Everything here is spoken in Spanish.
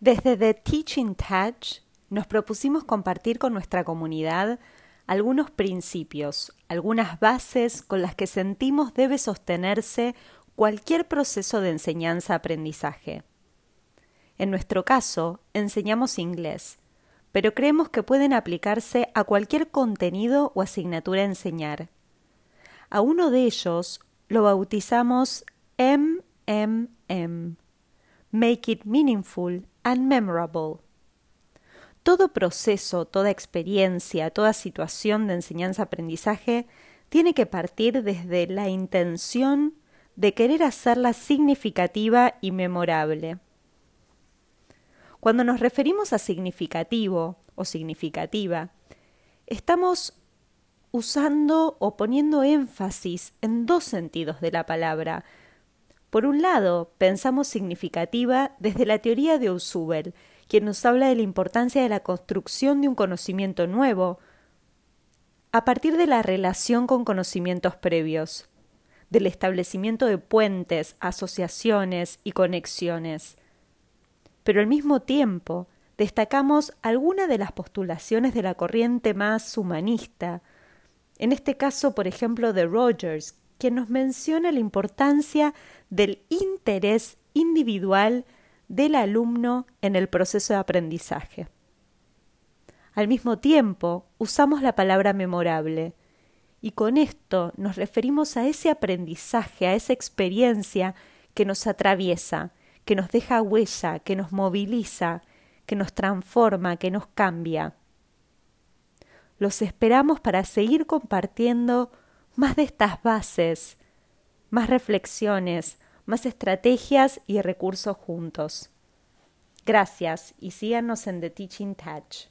Desde The Teaching Touch nos propusimos compartir con nuestra comunidad algunos principios, algunas bases con las que sentimos debe sostenerse cualquier proceso de enseñanza-aprendizaje. En nuestro caso, enseñamos inglés, pero creemos que pueden aplicarse a cualquier contenido o asignatura a enseñar. A uno de ellos lo bautizamos MMM, Make It Meaningful Todo proceso, toda experiencia, toda situación de enseñanza-aprendizaje tiene que partir desde la intención de querer hacerla significativa y memorable. Cuando nos referimos a significativo o significativa, estamos usando o poniendo énfasis en dos sentidos de la palabra. Por un lado, pensamos significativa desde la teoría de Ausubel, quien nos habla de la importancia de la construcción de un conocimiento nuevo a partir de la relación con conocimientos previos, del establecimiento de puentes, asociaciones y conexiones. Pero al mismo tiempo, destacamos algunas de las postulaciones de la corriente más humanista, en este caso, por ejemplo, de Rogers, quien nos menciona la importancia del interés individual del alumno en el proceso de aprendizaje. Al mismo tiempo, usamos la palabra memorable, y con esto nos referimos a ese aprendizaje, a esa experiencia que nos atraviesa, que nos deja huella, que nos moviliza, que nos transforma, que nos cambia. Los esperamos para seguir compartiendo más de estas bases, más reflexiones, más estrategias y recursos juntos. Gracias y síganos en The Teaching Touch.